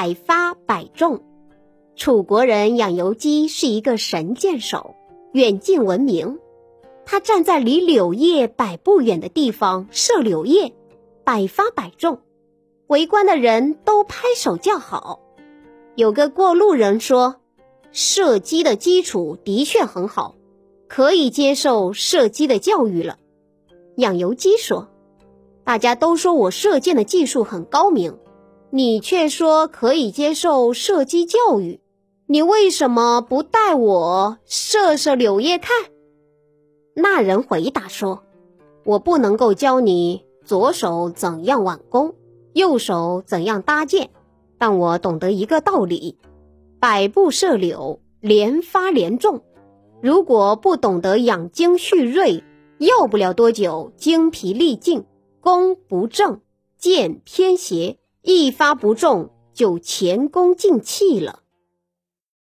百发百中。楚国人养由基是一个神箭手，远近闻名。他站在离柳叶百步远的地方射柳叶，百发百中，围观的人都拍手叫好。有个过路人说：“射击的基础的确很好，可以接受射击的教育了。”养由基说：“大家都说我射箭的技术很高明，你却说可以接受射击教育，你为什么不带我射射柳叶看？”那人回答说：“我不能够教你左手怎样挽弓，右手怎样搭箭，但我懂得一个道理：百步射柳，连发连中。如果不懂得养精蓄锐，要不了多久，精疲力尽，弓不正，箭偏斜，一发不中，就前功尽弃了。”